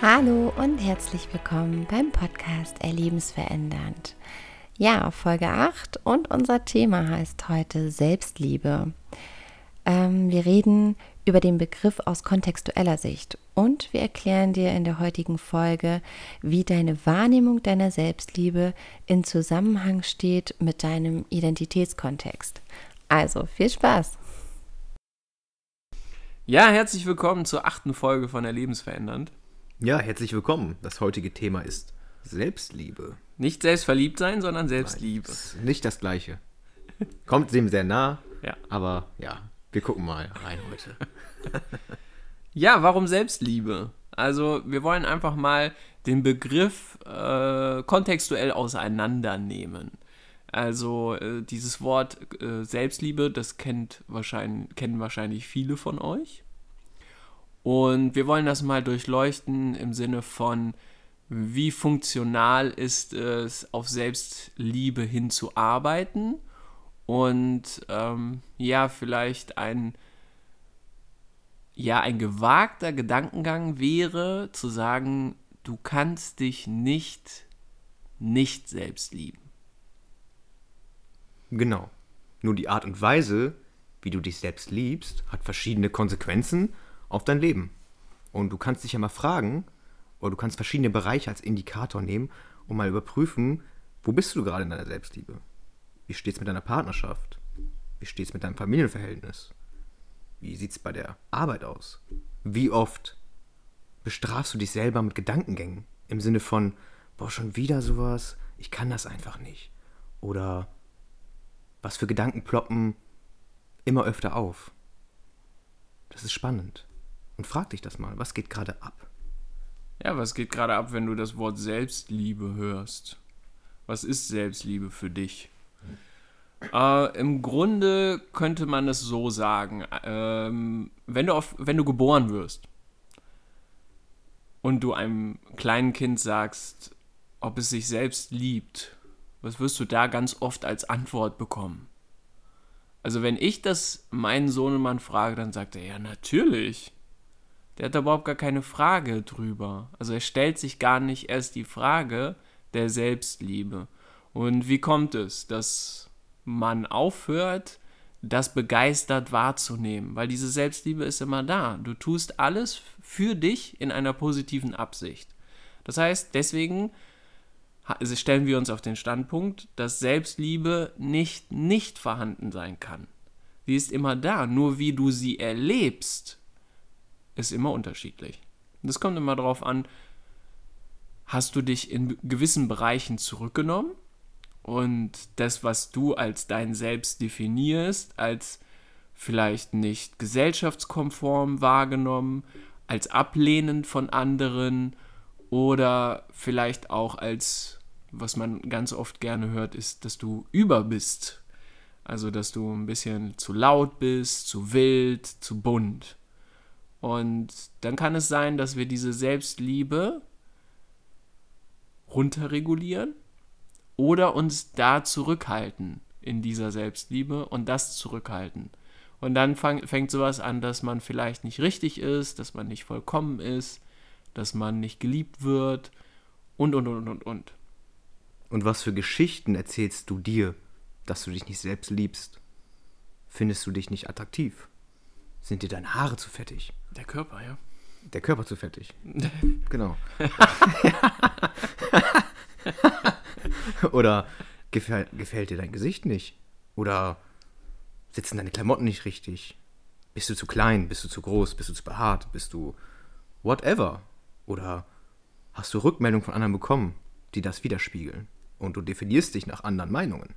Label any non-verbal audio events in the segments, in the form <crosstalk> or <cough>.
Hallo und herzlich willkommen beim Podcast Erlebensverändernd. Ja, Folge 8 und unser Thema heißt heute Selbstliebe. Ähm, wir reden über den Begriff aus kontextueller Sicht und wir erklären dir in der heutigen Folge, wie deine Wahrnehmung deiner Selbstliebe in Zusammenhang steht mit deinem Identitätskontext. Also viel Spaß! Ja, herzlich willkommen zur achten Folge von Erlebensverändernd. Ja, herzlich willkommen. Das heutige Thema ist Selbstliebe. Nicht selbstverliebt sein, sondern Selbstliebe. Nein, nicht das gleiche. Kommt dem sehr nah, ja. aber ja, wir gucken mal rein heute. <laughs> ja, warum Selbstliebe? Also wir wollen einfach mal den Begriff äh, kontextuell auseinandernehmen. Also äh, dieses Wort äh, Selbstliebe, das kennt wahrscheinlich, kennen wahrscheinlich viele von euch. Und wir wollen das mal durchleuchten im Sinne von, wie funktional ist es, auf Selbstliebe hinzuarbeiten und ähm, ja, vielleicht ein, ja, ein gewagter Gedankengang wäre zu sagen, du kannst dich nicht nicht selbst lieben. Genau. Nur die Art und Weise, wie du dich selbst liebst, hat verschiedene Konsequenzen auf dein Leben. Und du kannst dich ja mal fragen, oder du kannst verschiedene Bereiche als Indikator nehmen und mal überprüfen, wo bist du gerade in deiner Selbstliebe? Wie steht es mit deiner Partnerschaft? Wie steht es mit deinem Familienverhältnis? Wie sieht es bei der Arbeit aus? Wie oft bestrafst du dich selber mit Gedankengängen? Im Sinne von, boah, schon wieder sowas, ich kann das einfach nicht. Oder was für Gedanken ploppen immer öfter auf? Das ist spannend. Und frag dich das mal, was geht gerade ab? Ja, was geht gerade ab, wenn du das Wort Selbstliebe hörst? Was ist Selbstliebe für dich? Äh, Im Grunde könnte man es so sagen, ähm, wenn, du auf, wenn du geboren wirst und du einem kleinen Kind sagst, ob es sich selbst liebt, was wirst du da ganz oft als Antwort bekommen? Also wenn ich das meinen Sohnemann frage, dann sagt er, ja natürlich. Der hat überhaupt gar keine Frage drüber. Also er stellt sich gar nicht erst die Frage der Selbstliebe. Und wie kommt es, dass man aufhört, das begeistert wahrzunehmen? Weil diese Selbstliebe ist immer da. Du tust alles für dich in einer positiven Absicht. Das heißt, deswegen stellen wir uns auf den Standpunkt, dass Selbstliebe nicht nicht vorhanden sein kann. Sie ist immer da, nur wie du sie erlebst, ist immer unterschiedlich. Das kommt immer darauf an, hast du dich in gewissen Bereichen zurückgenommen und das, was du als dein Selbst definierst, als vielleicht nicht gesellschaftskonform wahrgenommen, als ablehnend von anderen oder vielleicht auch als, was man ganz oft gerne hört, ist, dass du über bist. Also, dass du ein bisschen zu laut bist, zu wild, zu bunt. Und dann kann es sein, dass wir diese Selbstliebe runterregulieren oder uns da zurückhalten in dieser Selbstliebe und das zurückhalten. Und dann fang, fängt sowas an, dass man vielleicht nicht richtig ist, dass man nicht vollkommen ist, dass man nicht geliebt wird und, und, und, und, und. Und was für Geschichten erzählst du dir, dass du dich nicht selbst liebst? Findest du dich nicht attraktiv? Sind dir deine Haare zu fettig? Der Körper, ja. Der Körper zu fettig. <laughs> genau. <laughs> Oder gefällt, gefällt dir dein Gesicht nicht? Oder sitzen deine Klamotten nicht richtig? Bist du zu klein? Bist du zu groß? Bist du zu behaart? Bist du whatever? Oder hast du Rückmeldungen von anderen bekommen, die das widerspiegeln? Und du definierst dich nach anderen Meinungen.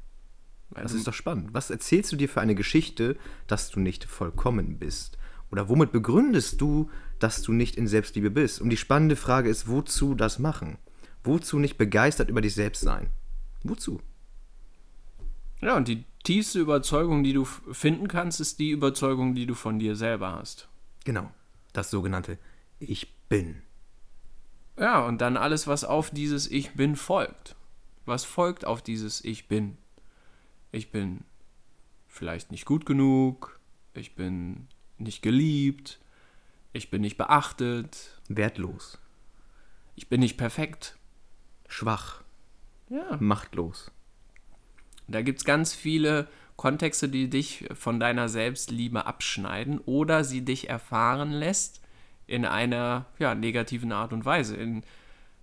Das ist doch spannend. Was erzählst du dir für eine Geschichte, dass du nicht vollkommen bist? Oder womit begründest du, dass du nicht in Selbstliebe bist? Und die spannende Frage ist, wozu das machen? Wozu nicht begeistert über dich selbst sein? Wozu? Ja, und die tiefste Überzeugung, die du finden kannst, ist die Überzeugung, die du von dir selber hast. Genau. Das sogenannte Ich bin. Ja, und dann alles, was auf dieses Ich bin folgt. Was folgt auf dieses Ich bin? ich bin vielleicht nicht gut genug, ich bin nicht geliebt, ich bin nicht beachtet. Wertlos. ich bin nicht perfekt. Schwach, Ja. machtlos. Da gibt es ganz viele Kontexte, die dich von deiner Selbstliebe abschneiden oder sie dich erfahren lässt in einer ja, negativen Art und Weise, in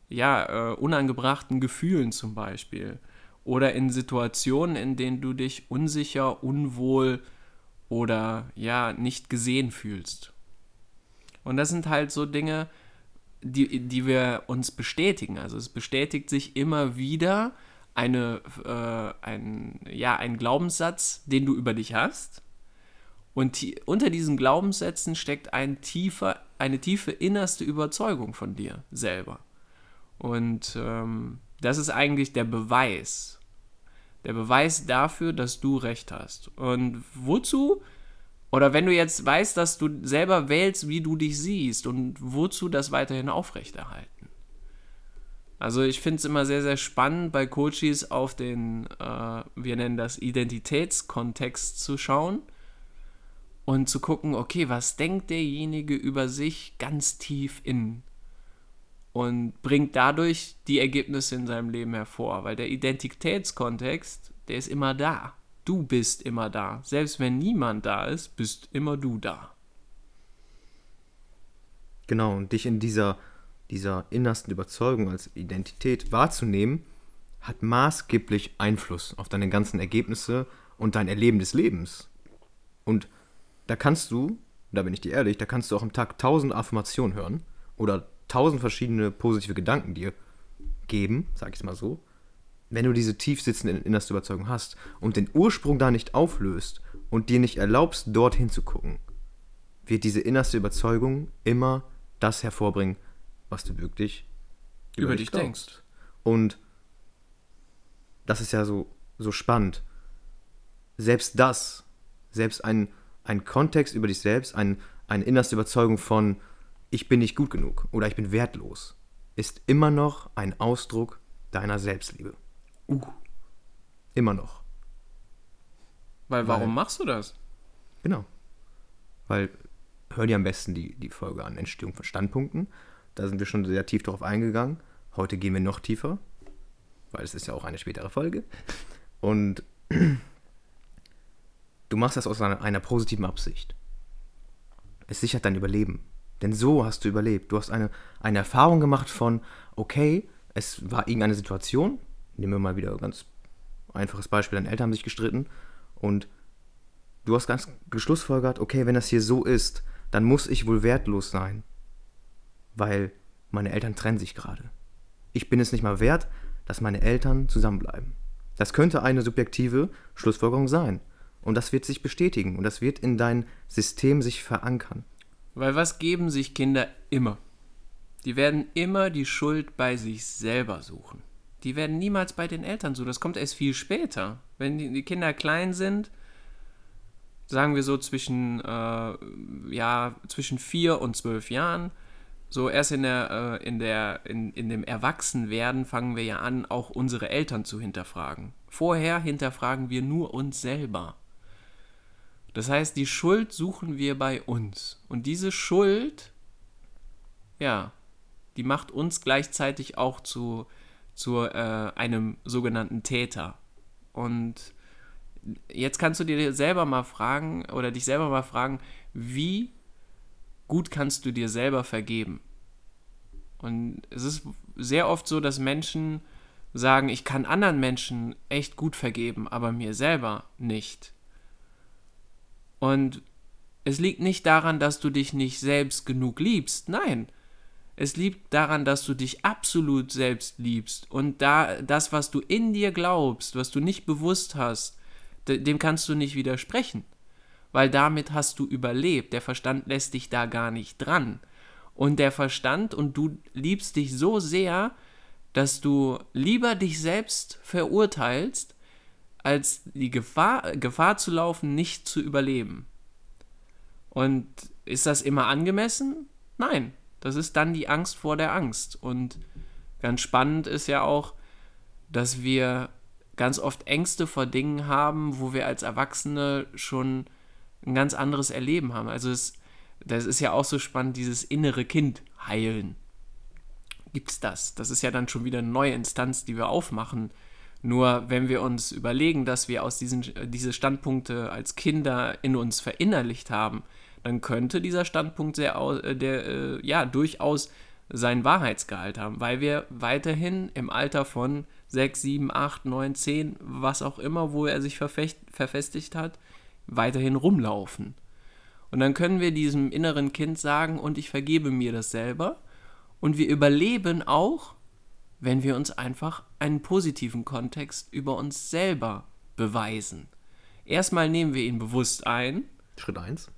ja, äh, unangebrachten Gefühlen zum Beispiel oder in Situationen, in denen du dich unsicher, unwohl oder ja, nicht gesehen fühlst. Und das sind halt so Dinge, die, die wir uns bestätigen. Also es bestätigt sich immer wieder eine, äh, ein, ja, ein Glaubenssatz, den du über dich hast. Und ti- unter diesen Glaubenssätzen steckt ein tiefer, eine tiefe innerste Überzeugung von dir selber. Und ähm, das ist eigentlich der Beweis. Der Beweis dafür, dass du recht hast. Und wozu? Oder wenn du jetzt weißt, dass du selber wählst, wie du dich siehst und wozu das weiterhin aufrechterhalten. Also ich finde es immer sehr, sehr spannend, bei Coaches auf den, äh, wir nennen das Identitätskontext zu schauen und zu gucken, okay, was denkt derjenige über sich ganz tief in und bringt dadurch die Ergebnisse in seinem Leben hervor, weil der Identitätskontext, der ist immer da. Du bist immer da. Selbst wenn niemand da ist, bist immer du da. Genau, und dich in dieser, dieser innersten Überzeugung als Identität wahrzunehmen, hat maßgeblich Einfluss auf deine ganzen Ergebnisse und dein Erleben des Lebens. Und da kannst du, da bin ich dir ehrlich, da kannst du auch am Tag tausend Affirmationen hören oder tausend verschiedene positive Gedanken dir geben, sag ich es mal so. Wenn du diese tief sitzende innerste Überzeugung hast und den Ursprung da nicht auflöst und dir nicht erlaubst, dorthin zu gucken, wird diese innerste Überzeugung immer das hervorbringen, was du wirklich Über dich glaubst. denkst. Und das ist ja so, so spannend. Selbst das, selbst ein, ein Kontext über dich selbst, ein, eine innerste Überzeugung von, ich bin nicht gut genug oder ich bin wertlos, ist immer noch ein Ausdruck deiner Selbstliebe. Uh. Immer noch. Weil Weil- warum machst du das? Genau. Weil, hör dir am besten die, die Folge an, Entstehung von Standpunkten. Da sind wir schon sehr tief drauf eingegangen. Heute gehen wir noch tiefer, weil es ist ja auch eine spätere Folge. Und <clears throat> du machst das aus einer, einer positiven Absicht. Es sichert dein Überleben. Denn so hast du überlebt. Du hast eine, eine Erfahrung gemacht von, okay, es war irgendeine Situation, nehmen wir mal wieder ein ganz einfaches Beispiel, deine Eltern haben sich gestritten und du hast ganz geschlussfolgert, okay, wenn das hier so ist, dann muss ich wohl wertlos sein, weil meine Eltern trennen sich gerade. Ich bin es nicht mal wert, dass meine Eltern zusammenbleiben. Das könnte eine subjektive Schlussfolgerung sein. Und das wird sich bestätigen und das wird in dein System sich verankern. Weil was geben sich Kinder immer? Die werden immer die Schuld bei sich selber suchen. Die werden niemals bei den Eltern suchen. Das kommt erst viel später. Wenn die, Kinder klein sind, sagen wir so zwischen, äh, ja, zwischen vier und zwölf Jahren, so erst in der, äh, in der, in, in dem Erwachsenwerden fangen wir ja an, auch unsere Eltern zu hinterfragen. Vorher hinterfragen wir nur uns selber. Das heißt, die Schuld suchen wir bei uns. Und diese Schuld, ja, die macht uns gleichzeitig auch zu, zu äh, einem sogenannten Täter. Und jetzt kannst du dir selber mal fragen oder dich selber mal fragen, wie gut kannst du dir selber vergeben? Und es ist sehr oft so, dass Menschen sagen, ich kann anderen Menschen echt gut vergeben, aber mir selber nicht. Und es liegt nicht daran, dass du dich nicht selbst genug liebst. Nein. Es liegt daran, dass du dich absolut selbst liebst. Und da das, was du in dir glaubst, was du nicht bewusst hast, de- dem kannst du nicht widersprechen. Weil damit hast du überlebt. Der Verstand lässt dich da gar nicht dran. Und der Verstand und du liebst dich so sehr, dass du lieber dich selbst verurteilst, als die Gefahr, Gefahr zu laufen, nicht zu überleben. Und ist das immer angemessen? Nein, das ist dann die Angst vor der Angst. Und ganz spannend ist ja auch, dass wir ganz oft Ängste vor Dingen haben, wo wir als Erwachsene schon ein ganz anderes Erleben haben. Also es, das ist ja auch so spannend, dieses innere Kind heilen. gibt es das. Das ist ja dann schon wieder eine neue Instanz, die wir aufmachen. Nur wenn wir uns überlegen, dass wir aus diesen diese Standpunkte als Kinder in uns verinnerlicht haben, dann könnte dieser Standpunkt sehr, äh, der, äh, ja, durchaus seinen Wahrheitsgehalt haben, weil wir weiterhin im Alter von 6, 7, 8, 9, 10, was auch immer, wo er sich verfecht, verfestigt hat, weiterhin rumlaufen. Und dann können wir diesem inneren Kind sagen, und ich vergebe mir das selber. Und wir überleben auch, wenn wir uns einfach einen positiven Kontext über uns selber beweisen. Erstmal nehmen wir ihn bewusst ein. Schritt 1.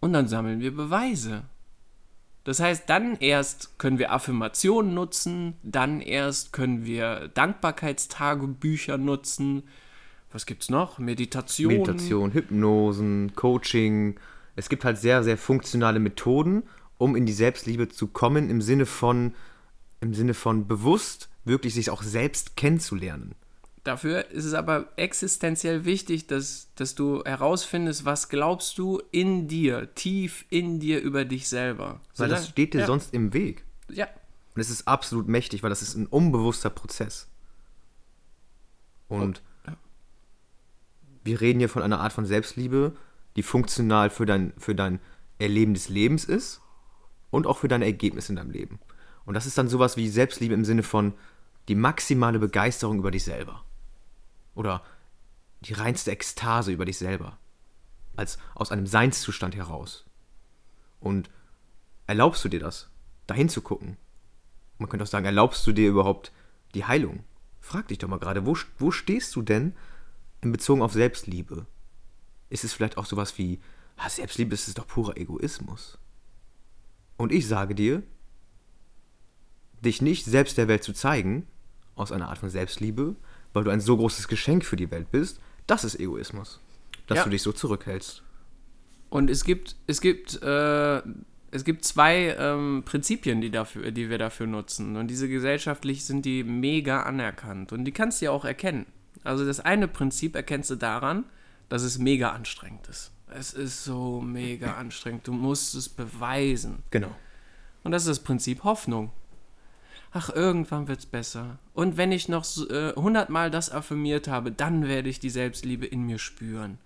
Und dann sammeln wir Beweise. Das heißt, dann erst können wir Affirmationen nutzen, dann erst können wir Dankbarkeitstagebücher nutzen. Was gibt's noch? Meditation. Meditation, Hypnosen, Coaching. Es gibt halt sehr, sehr funktionale Methoden, um in die Selbstliebe zu kommen, im Sinne von, im Sinne von bewusst wirklich sich auch selbst kennenzulernen. Dafür ist es aber existenziell wichtig, dass, dass du herausfindest, was glaubst du in dir, tief in dir über dich selber. Weil das steht dir ja. sonst im Weg. Ja. Und es ist absolut mächtig, weil das ist ein unbewusster Prozess. Und ja. wir reden hier von einer Art von Selbstliebe, die funktional für dein, für dein Erleben des Lebens ist und auch für deine Ergebnisse in deinem Leben. Und das ist dann sowas wie Selbstliebe im Sinne von die maximale Begeisterung über dich selber oder die reinste Ekstase über dich selber, als aus einem Seinszustand heraus. Und erlaubst du dir das, dahin zu gucken? Man könnte auch sagen, erlaubst du dir überhaupt die Heilung? Frag dich doch mal gerade, wo, wo stehst du denn in Bezug auf Selbstliebe? Ist es vielleicht auch sowas wie, ah, Selbstliebe ist doch purer Egoismus? Und ich sage dir, dich nicht selbst der Welt zu zeigen, aus einer Art von Selbstliebe, weil du ein so großes Geschenk für die Welt bist, das ist Egoismus. Dass ja. du dich so zurückhältst. Und es gibt, es gibt, äh, es gibt zwei ähm, Prinzipien, die, dafür, die wir dafür nutzen. Und diese gesellschaftlich sind die mega anerkannt. Und die kannst du ja auch erkennen. Also das eine Prinzip erkennst du daran, dass es mega anstrengend ist. Es ist so mega anstrengend. Du musst es beweisen. Genau. Und das ist das Prinzip Hoffnung ach, irgendwann wird's besser. Und wenn ich noch äh, hundertmal äh, das affirmiert habe, dann werde ich die Selbstliebe in mir spüren.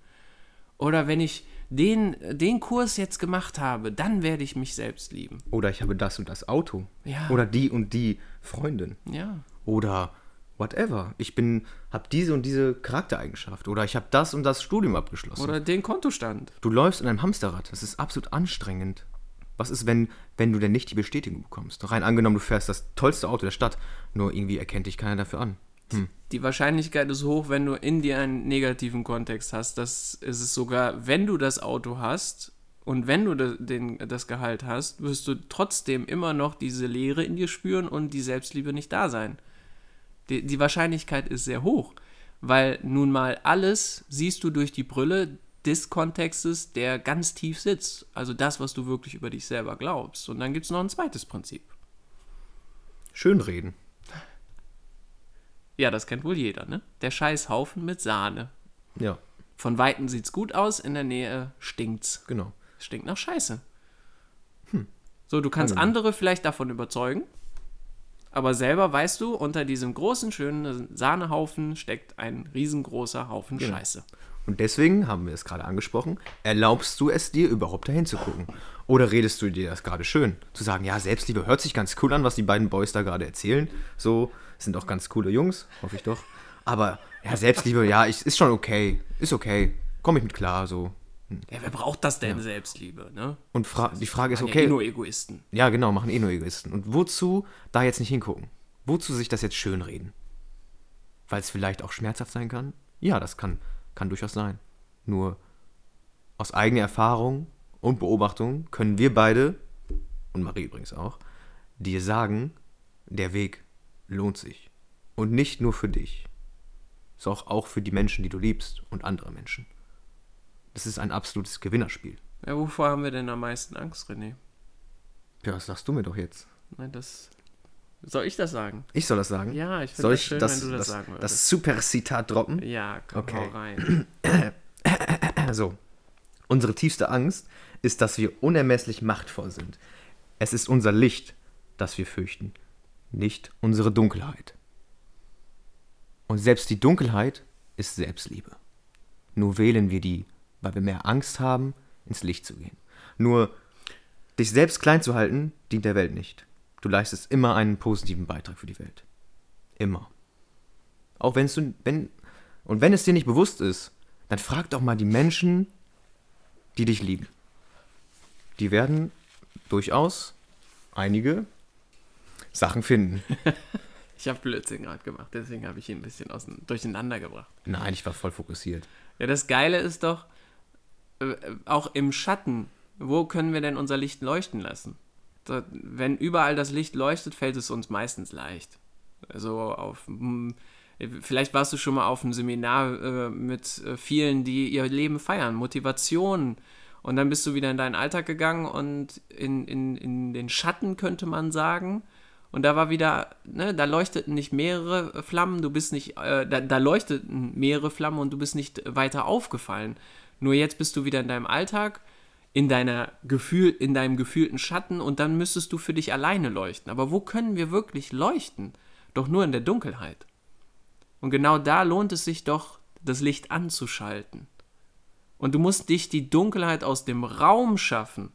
Oder wenn ich den, den Kurs jetzt gemacht habe, dann werde ich mich selbst lieben. Oder ich habe das und das Auto. Ja. Oder die und die Freundin. Ja. Oder whatever. Ich bin, habe diese und diese Charaktereigenschaft. Oder ich habe das und das Studium abgeschlossen. Oder den Kontostand. Du läufst in einem Hamsterrad. Das ist absolut anstrengend. Was ist, wenn, wenn du denn nicht die Bestätigung bekommst? Rein angenommen, du fährst das tollste Auto der Stadt, nur irgendwie erkennt dich keiner dafür an. Hm. Die Wahrscheinlichkeit ist hoch, wenn du in dir einen negativen Kontext hast. Das ist es sogar, wenn du das Auto hast und wenn du das, den, das Gehalt hast, wirst du trotzdem immer noch diese Leere in dir spüren und die Selbstliebe nicht da sein. Die, die Wahrscheinlichkeit ist sehr hoch, weil nun mal alles siehst du durch die Brille des Kontextes, der ganz tief sitzt. Also das, was du wirklich über dich selber glaubst. Und dann gibt es noch ein zweites Prinzip. Schönreden. Ja, das kennt wohl jeder, ne? Der Scheißhaufen mit Sahne. Ja. Von Weitem sieht's gut aus, in der Nähe stinkt's. Genau. Stinkt nach Scheiße. Hm. So, du kannst andere vielleicht davon überzeugen, aber selber weißt du, unter diesem großen, schönen Sahnehaufen steckt ein riesengroßer Haufen genau. Scheiße. Und deswegen haben wir es gerade angesprochen, erlaubst du es dir überhaupt dahin zu gucken? Oder redest du dir das gerade schön? Zu sagen, ja, Selbstliebe hört sich ganz cool an, was die beiden Boys da gerade erzählen. So, sind auch ganz coole Jungs, hoffe ich doch. Aber ja, Selbstliebe, ja, ich, ist schon okay. Ist okay. Komme ich mit klar, so. Hm. Ja, wer braucht das denn, ja. Selbstliebe, ne? Und fra die Frage ist, okay. Ja eh nur Egoisten. Ja, genau, machen eh nur Egoisten. Und wozu da jetzt nicht hingucken? Wozu sich das jetzt schönreden? Weil es vielleicht auch schmerzhaft sein kann? Ja, das kann kann durchaus sein. Nur aus eigener Erfahrung und Beobachtung können wir beide, und Marie übrigens auch, dir sagen, der Weg lohnt sich. Und nicht nur für dich, sondern auch für die Menschen, die du liebst und andere Menschen. Das ist ein absolutes Gewinnerspiel. Ja, wovor haben wir denn am meisten Angst, René? Ja, das sagst du mir doch jetzt. Nein, das soll ich das sagen? Ich soll das sagen? Ja, ich finde es schön, das, wenn du das, das sagen würdest. Das Super-Zitat droppen? Ja, komm okay. rein. <clears throat> so. Unsere tiefste Angst ist, dass wir unermesslich machtvoll sind. Es ist unser Licht, das wir fürchten, nicht unsere Dunkelheit. Und selbst die Dunkelheit ist Selbstliebe. Nur wählen wir die, weil wir mehr Angst haben, ins Licht zu gehen. Nur dich selbst klein zu halten, dient der Welt nicht. Du leistest immer einen positiven Beitrag für die Welt. Immer. Auch wenn es du, wenn, und wenn es dir nicht bewusst ist, dann frag doch mal die Menschen, die dich lieben. Die werden durchaus einige Sachen finden. <laughs> Ich habe Blödsinn gerade gemacht, deswegen habe ich ihn ein bisschen aus, durcheinander gebracht. Nein, ich war voll fokussiert. Ja, das Geile ist doch, äh, auch im Schatten, wo können wir denn unser Licht leuchten lassen? Da, wenn überall das Licht leuchtet, fällt es uns meistens leicht. Also auf, hm, vielleicht warst du schon mal auf einem Seminar äh, mit äh, vielen, die ihr Leben feiern, Motivation. Und dann bist du wieder in deinen Alltag gegangen und in, in, in den Schatten, könnte man sagen. Und da war wieder, ne, da leuchteten nicht mehrere Flammen, du bist nicht, äh, da, da leuchteten mehrere Flammen und du bist nicht weiter aufgefallen. Nur jetzt bist du wieder in deinem Alltag, in deiner Gefühl, in deinem gefühlten Schatten und dann müsstest du für dich alleine leuchten. Aber wo können wir wirklich leuchten? Doch nur in der Dunkelheit. Und genau da lohnt es sich doch, das Licht anzuschalten. Und du musst dich die Dunkelheit aus dem Raum schaffen.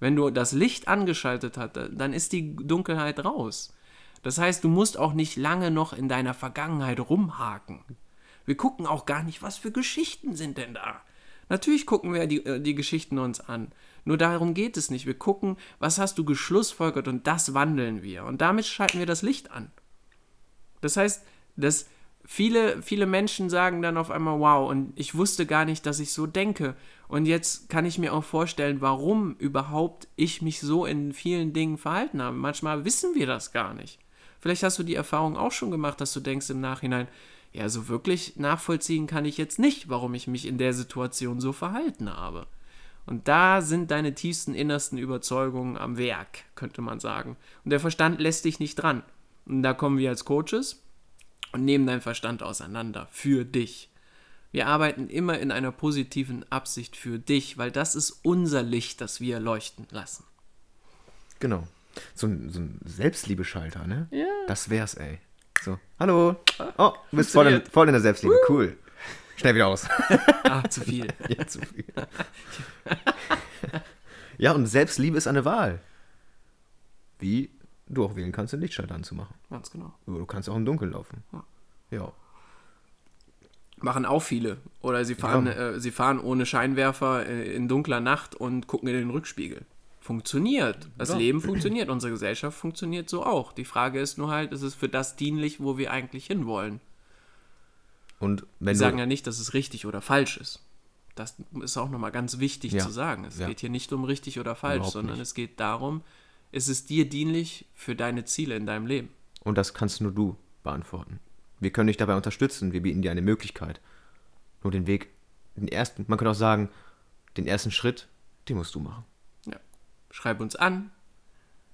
Wenn du das Licht angeschaltet hast, dann ist die Dunkelheit raus. Das heißt, du musst auch nicht lange noch in deiner Vergangenheit rumhaken. Wir gucken auch gar nicht, was für Geschichten sind denn da. Natürlich gucken wir die, äh, die Geschichten uns an. Nur darum geht es nicht. Wir gucken, was hast du geschlussfolgert und das wandeln wir. Und damit schalten wir das Licht an. Das heißt, dass viele, viele Menschen sagen dann auf einmal, wow, und ich wusste gar nicht, dass ich so denke. Und jetzt kann ich mir auch vorstellen, warum überhaupt ich mich so in vielen Dingen verhalten habe. Manchmal wissen wir das gar nicht. Vielleicht hast du die Erfahrung auch schon gemacht, dass du denkst im Nachhinein, ja, so wirklich nachvollziehen kann ich jetzt nicht, warum ich mich in der Situation so verhalten habe. Und da sind deine tiefsten, innersten Überzeugungen am Werk, könnte man sagen. Und der Verstand lässt dich nicht dran. Und da kommen wir als Coaches und nehmen deinen Verstand auseinander für dich. Wir arbeiten immer in einer positiven Absicht für dich, weil das ist unser Licht, das wir leuchten lassen. Genau. So ein, so ein Selbstliebeschalter, ne? Ja. Das wär's, ey. So, hallo. Oh, du bist voll in, voll in der Selbstliebe. Cool. Schnell wieder aus. <laughs> Ah, zu viel. <laughs> ja, zu viel. ja, und Selbstliebe ist eine Wahl. Wie du auch wählen kannst, den Lichtschalter anzumachen. Ganz genau. Aber du kannst auch im Dunkeln laufen. Ja. Ja. Machen auch viele. Oder sie fahren, Ja. äh, sie fahren ohne Scheinwerfer äh, in dunkler Nacht und gucken in den Rückspiegel. Funktioniert. Das Ja. Leben funktioniert. Unsere Gesellschaft funktioniert so auch. Die Frage ist nur halt, ist es für das dienlich, wo wir eigentlich hinwollen? Und wenn Wir sagen ja nicht, dass es richtig oder falsch ist. Das ist auch nochmal ganz wichtig Ja. zu sagen. Es Ja. geht hier nicht um richtig oder falsch, Überhaupt sondern nicht. es geht darum, ist es dir dienlich für deine Ziele in deinem Leben? und das kannst nur du beantworten. Wir können dich dabei unterstützen. Wir bieten dir eine Möglichkeit. Nur den Weg, den ersten, man könnte auch sagen, den ersten Schritt, den musst du machen. Schreib uns an,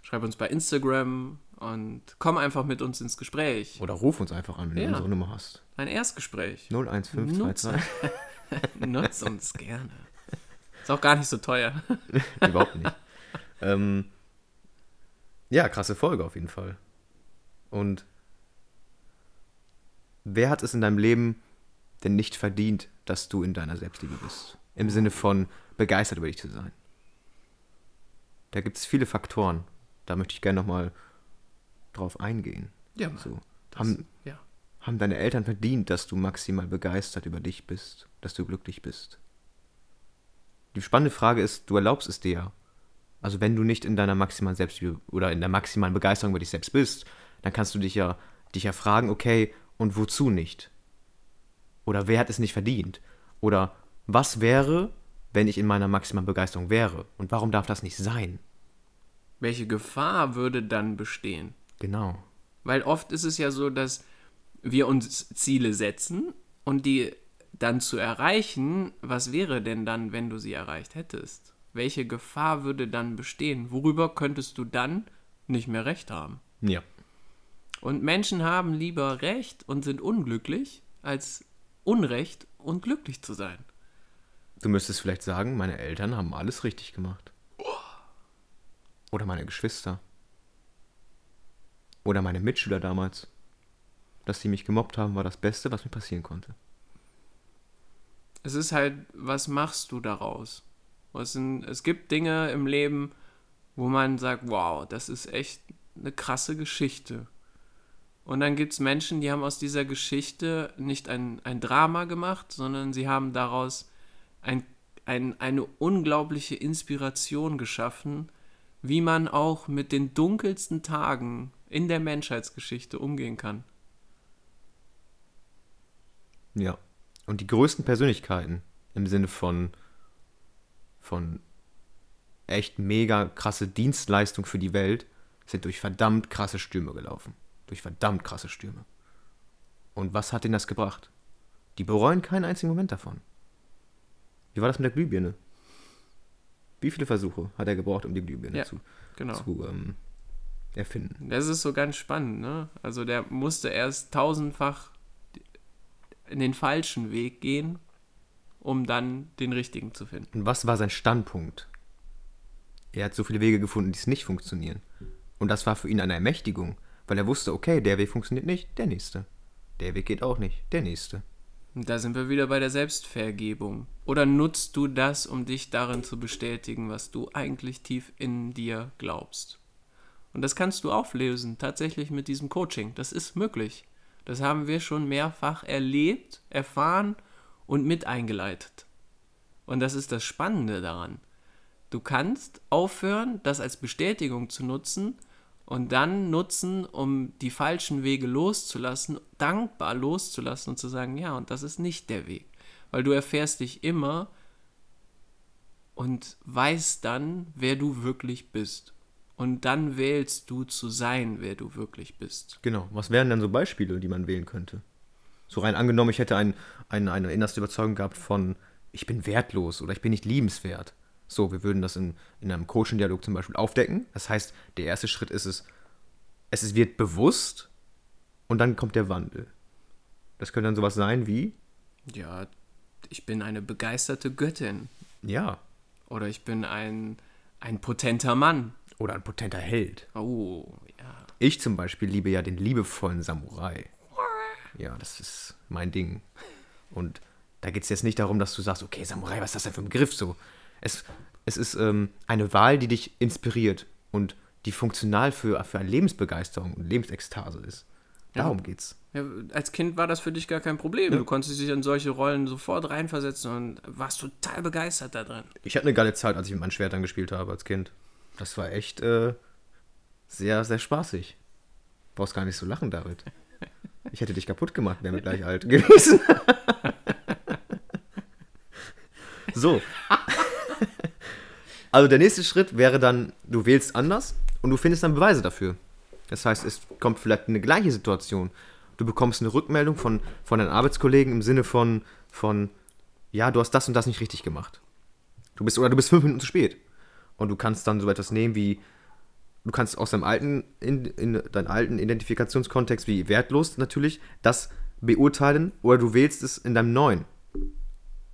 schreib uns bei Instagram und komm einfach mit uns ins Gespräch. Oder ruf uns einfach an, wenn Ja. du unsere Nummer hast. Ein Erstgespräch. 01522. <laughs> Nutz uns gerne. Ist auch gar nicht so teuer. <laughs> Überhaupt nicht. ähm, ja, krasse Folge auf jeden Fall. Und wer hat es in deinem Leben denn nicht verdient, dass du in deiner Selbstliebe bist? Im Sinne von begeistert über dich zu sein. Da gibt es viele Faktoren. Da möchte ich gerne nochmal drauf eingehen. Ja. So. Das, Haben, ja. haben deine Eltern verdient, dass du maximal begeistert über dich bist, dass du glücklich bist? Die spannende Frage ist, du erlaubst es dir. Also wenn du nicht in deiner maximalen Selbstliebe oder in der maximalen Begeisterung über dich selbst bist, dann kannst du dich ja, dich ja fragen, okay, und wozu nicht? Oder wer hat es nicht verdient? Oder was wäre, wenn ich in meiner maximalen Begeisterung wäre? Und warum darf das nicht sein? Welche Gefahr würde dann bestehen? Genau. Weil oft ist es ja so, dass wir uns Ziele setzen und die dann zu erreichen, was wäre denn dann, wenn du sie erreicht hättest? Welche Gefahr würde dann bestehen? Worüber könntest du dann nicht mehr recht haben? Ja. Und Menschen haben lieber Recht und sind unglücklich, als Unrecht und glücklich zu sein. Du müsstest vielleicht sagen, meine Eltern haben alles richtig gemacht. Oder meine Geschwister. oder meine Mitschüler damals. Dass sie mich gemobbt haben, war das Beste, was mir passieren konnte. Es ist halt, was machst du daraus? Es, sind, es gibt Dinge im Leben, wo man sagt, wow, das ist echt eine krasse Geschichte. Und dann gibt es Menschen, die haben aus dieser Geschichte nicht ein, ein Drama gemacht, sondern sie haben daraus ein, ein, eine unglaubliche Inspiration geschaffen, wie man auch mit den dunkelsten Tagen in der Menschheitsgeschichte umgehen kann. Ja. Und die größten Persönlichkeiten im Sinne von, von echt mega krasse Dienstleistung für die Welt sind durch verdammt krasse Stürme gelaufen. Durch verdammt krasse Stürme. Und was hat ihnen das gebracht? Die bereuen keinen einzigen Moment davon. Wie war das mit der Glühbirne? Wie viele Versuche hat er gebraucht, um die Glühbirne Ja, zu, Genau. zu ähm, erfinden? Das ist so ganz spannend, ne? Also der musste erst tausendfach in den falschen Weg gehen, um dann den richtigen zu finden. Und was war sein Standpunkt? Er hat so viele Wege gefunden, die es nicht funktionieren. Und das war für ihn eine Ermächtigung, weil er wusste, okay, der Weg funktioniert nicht, der nächste. Der Weg geht auch nicht, der nächste. Und da sind wir wieder bei der Selbstvergebung. Oder nutzt du das, um dich darin zu bestätigen, was du eigentlich tief in dir glaubst? Und das kannst du auflösen, tatsächlich mit diesem Coaching. Das ist möglich. Das haben wir schon mehrfach erlebt, erfahren und mit eingeleitet. Und das ist das Spannende daran. Du kannst aufhören, das als Bestätigung zu nutzen und dann nutzen, um die falschen Wege loszulassen, dankbar loszulassen und zu sagen, ja, und das ist nicht der Weg. Weil du erfährst dich immer und weißt dann, wer du wirklich bist. Und dann wählst du zu sein, wer du wirklich bist. Genau. Was wären denn so Beispiele, die man wählen könnte? So rein angenommen, ich hätte ein, ein, eine innerste Überzeugung gehabt von, ich bin wertlos oder ich bin nicht liebenswert. So, wir würden das in, in einem Coaching-Dialog zum Beispiel aufdecken. Das heißt, der erste Schritt ist es, es ist- wird bewusst und dann kommt der Wandel. Das könnte dann sowas sein wie, Ja, ich bin eine begeisterte Göttin. ja, Oder ich bin ein, ein potenter Mann. oder ein potenter Held. Oh, ja. Ich zum Beispiel liebe ja den liebevollen Samurai. Ja, das ist mein Ding. Und da geht es jetzt nicht darum, dass du sagst, okay, Samurai, was ist das denn für ein Begriff so? Es, es ist ähm, eine Wahl, die dich inspiriert und die funktional für, für eine Lebensbegeisterung und Lebensekstase ist. Darum geht's. Ja, als Kind war das für dich gar kein Problem. Du konntest dich in solche Rollen sofort reinversetzen und warst total begeistert da drin. Ich hatte eine geile Zeit, als ich mit meinen Schwertern gespielt habe als Kind. Das war echt äh, sehr, sehr spaßig. Brauchst gar nicht so lachen, David. Ich hätte dich kaputt gemacht, wären wir gleich alt gewesen. <laughs> so. Also der nächste Schritt wäre dann, du wählst anders und du findest dann Beweise dafür. Das heißt, es kommt vielleicht eine gleiche Situation. Du bekommst eine Rückmeldung von, von deinen Arbeitskollegen im Sinne von, von, ja, du hast das und das nicht richtig gemacht. Du bist, oder du bist fünf Minuten zu spät. Und du kannst dann so etwas nehmen wie, du kannst aus deinem alten, in, in deinem alten Identifikationskontext wie wertlos natürlich das beurteilen oder du wählst es in deinem neuen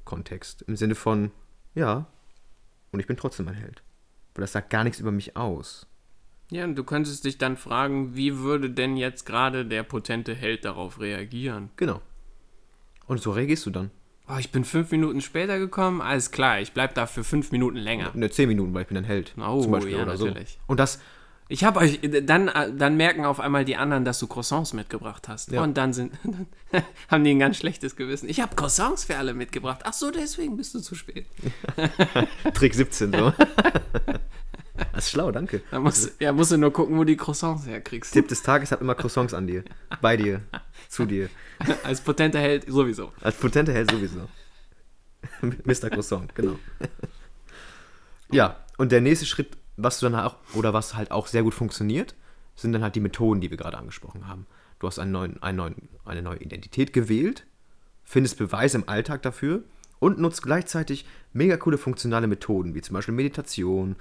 Kontext. Im Sinne von, ja, und ich bin trotzdem ein Held. Weil das sagt gar nichts über mich aus. Ja, und du könntest dich dann fragen, wie würde denn jetzt gerade der potente Held darauf reagieren? Genau. Und so reagierst du dann. Oh, ich bin fünf Minuten später gekommen, alles klar, ich bleib da für fünf Minuten länger. Ne, zehn Minuten, weil ich bin ein Held. Oh, zum Beispiel ja, oder natürlich. so. Und das, Ich habe euch, dann, dann merken auf einmal die anderen, dass du Croissants mitgebracht hast. Ja. Und dann sind, <laughs> haben die ein ganz schlechtes Gewissen. Ich habe Croissants für alle mitgebracht. Ach so, deswegen bist du zu spät. <laughs> Trick 17 so. <laughs> das ist schlau, danke. Da musst, ja, musst du nur gucken, wo die Croissants herkriegst. Tipp des Tages hat immer Croissants an dir. Bei dir. Zu dir. Als potenter Held sowieso. Als potente Held sowieso. Mr. Croissant, genau. ja, und der nächste Schritt, was du dann auch, oder was halt auch sehr gut funktioniert, sind dann halt die Methoden, die wir gerade angesprochen haben. Du hast einen neuen, einen neuen, eine neue Identität gewählt, findest Beweise im Alltag dafür und nutzt gleichzeitig mega coole funktionale Methoden, wie zum Beispiel Meditation,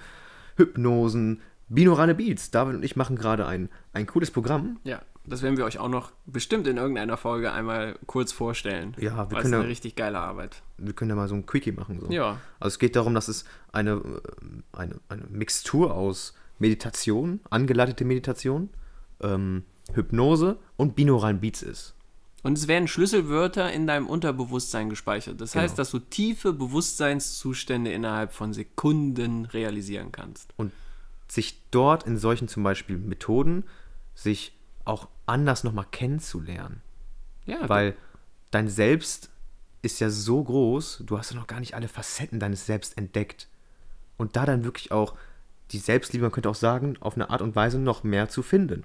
Hypnosen, binaurale Beats. David und ich machen gerade ein, ein cooles Programm, Ja, das werden wir euch auch noch bestimmt in irgendeiner Folge einmal kurz vorstellen. Ja, wir können eine ja- richtig geile Arbeit. wir können ja mal so ein Quickie machen. So. Ja. Also es geht darum, dass es eine, äh, eine, eine Mixtur aus Meditation, angeleitete Meditation, ähm, Hypnose und binauralen Beats ist. Und es werden Schlüsselwörter in deinem Unterbewusstsein gespeichert. Das heißt, Genau. dass du tiefe Bewusstseinszustände innerhalb von Sekunden realisieren kannst. Und sich dort in solchen zum Beispiel Methoden sich auch anders nochmal kennenzulernen. Ja, Weil dein Selbst ist ja so groß, du hast ja noch gar nicht alle Facetten deines Selbst entdeckt. Und da dann wirklich auch die Selbstliebe, man könnte auch sagen, auf eine Art und Weise noch mehr zu finden.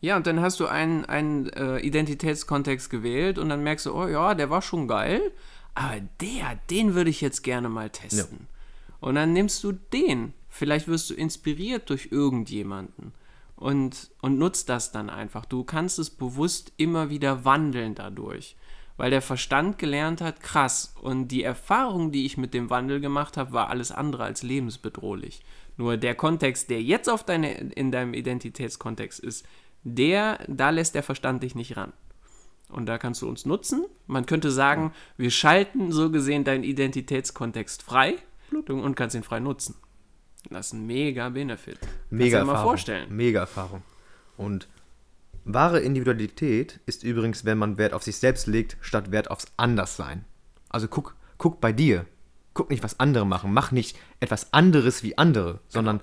Ja, und dann hast du einen, einen äh, Identitätskontext gewählt und dann merkst du, oh ja, der war schon geil, aber der, den würde ich jetzt gerne mal testen. Und dann nimmst du den. Vielleicht wirst du inspiriert durch irgendjemanden und, und nutzt das dann einfach. Du kannst es bewusst immer wieder wandeln dadurch. Weil der Verstand gelernt hat, krass. Und die Erfahrung, die ich mit dem Wandel gemacht habe, war alles andere als lebensbedrohlich. Nur der Kontext, der jetzt auf deine, in deinem Identitätskontext ist, der, da lässt der Verstand dich nicht ran. Und da kannst du uns nutzen. Man könnte sagen, wir schalten so gesehen deinen Identitätskontext frei und kannst ihn frei nutzen. Das ist ein mega Benefit. Mega Kannst dir mal Erfahrung. vorstellen. Mega Erfahrung. Und wahre Individualität ist übrigens, wenn man Wert auf sich selbst legt, statt Wert aufs Anderssein. Also guck, guck bei dir. Guck nicht, was andere machen. Mach nicht etwas anderes wie andere, sondern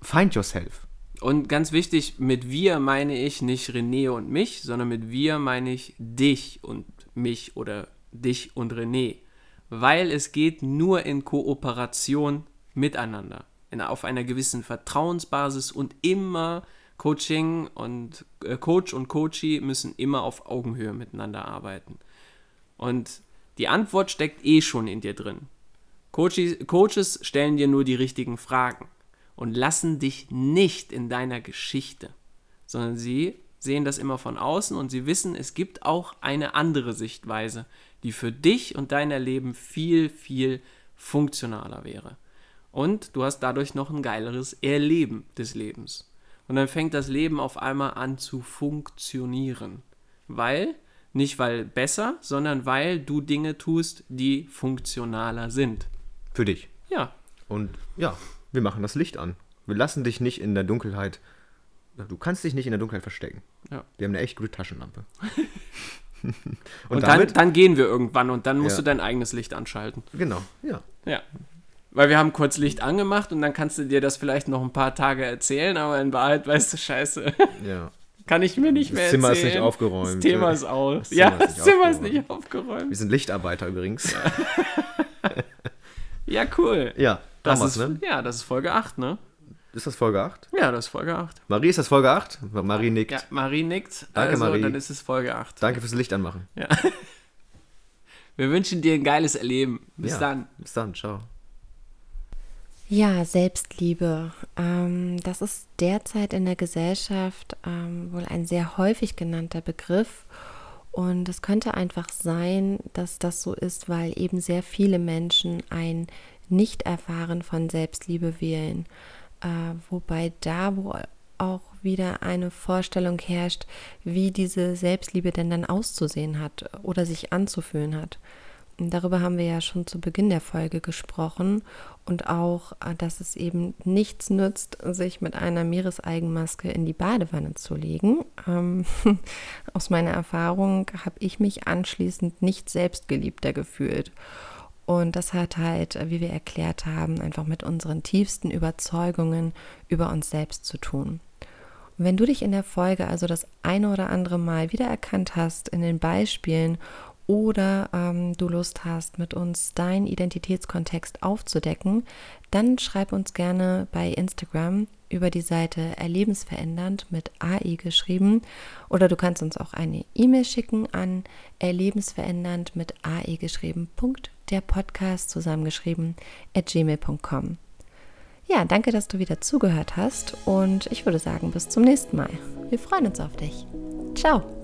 find yourself. Und ganz wichtig, mit wir meine ich nicht René und mich, sondern mit wir meine ich dich und mich oder dich und René. Weil es geht nur in Kooperation miteinander. In, auf einer gewissen Vertrauensbasis und immer Coaching und äh, Coach und Coachee müssen immer auf Augenhöhe miteinander arbeiten. Und die Antwort steckt eh schon in dir drin. Coaches, Coaches stellen dir nur die richtigen Fragen und lassen dich nicht in deiner Geschichte, sondern sie sehen das immer von außen und sie wissen, es gibt auch eine andere Sichtweise, die für dich und dein Erleben viel, viel funktionaler wäre. Und du hast dadurch noch ein geileres Erleben des Lebens. Und dann fängt das Leben auf einmal an zu funktionieren. Weil, nicht weil besser, sondern weil du Dinge tust, die funktionaler sind. Für dich. Ja, Und ja, wir machen das Licht an. Wir lassen dich nicht in der Dunkelheit. Du kannst dich nicht in der Dunkelheit verstecken. Ja. Wir haben eine echt gute Taschenlampe. <laughs> und, Und, dann, damit, dann gehen wir irgendwann und dann musst Ja. du dein eigenes Licht anschalten. genau, ja. Ja. Weil wir haben kurz Licht angemacht und dann kannst du dir das vielleicht noch ein paar Tage erzählen, aber in Wahrheit weißt du, scheiße, ja. <laughs> kann ich mir nicht Das mehr erzählen. Zimmer ist nicht aufgeräumt. Das Thema ist aus. Das ja, Zimmer ist das nicht Zimmer ist nicht aufgeräumt. Wir sind Lichtarbeiter übrigens. <laughs> Ja, cool. Ja, das damals, ist, ne? Ja, das ist Folge 8, ne? Ist das Folge 8? Ja, das ist Folge 8. Marie, ist das Folge 8? Marie nickt. Ja, Marie nickt. Danke, also, Marie. dann ist es Folge 8. Danke fürs Licht anmachen. <laughs> Wir wünschen dir ein geiles Erleben. Bis ja. dann. Bis dann, ciao. Ja, Selbstliebe. Ähm, das ist derzeit in der Gesellschaft ähm, wohl ein sehr häufig genannter Begriff. Und es könnte einfach sein, dass das so ist, weil eben sehr viele Menschen ein Nicht-Erfahren von Selbstliebe wählen. Äh, wobei da, wo auch wieder eine Vorstellung herrscht, wie diese Selbstliebe denn dann auszusehen hat oder sich anzufühlen hat. Darüber haben wir ja schon zu Beginn der Folge gesprochen und auch, äh, dass es eben nichts nützt, sich mit einer Meereseigenmaske in die Badewanne zu legen. Ähm, <laughs> aus meiner Erfahrung habe ich mich anschließend nicht selbstgeliebter gefühlt. Und das hat halt, äh, wie wir erklärt haben, einfach mit unseren tiefsten Überzeugungen über uns selbst zu tun. Und wenn du dich in der Folge also das eine oder andere Mal wiedererkannt hast in den Beispielen oder ähm, du Lust hast, mit uns deinen Identitätskontext aufzudecken, dann schreib uns gerne bei Instagram über die Seite Erlebensverändernd mit AI geschrieben oder du kannst uns auch eine E-Mail schicken an erlebensverändernd mit AI geschrieben. Der Podcast zusammengeschrieben at gmail.com. Ja, danke, dass du wieder zugehört hast und ich würde sagen, bis zum nächsten Mal. Wir freuen uns auf dich. Ciao.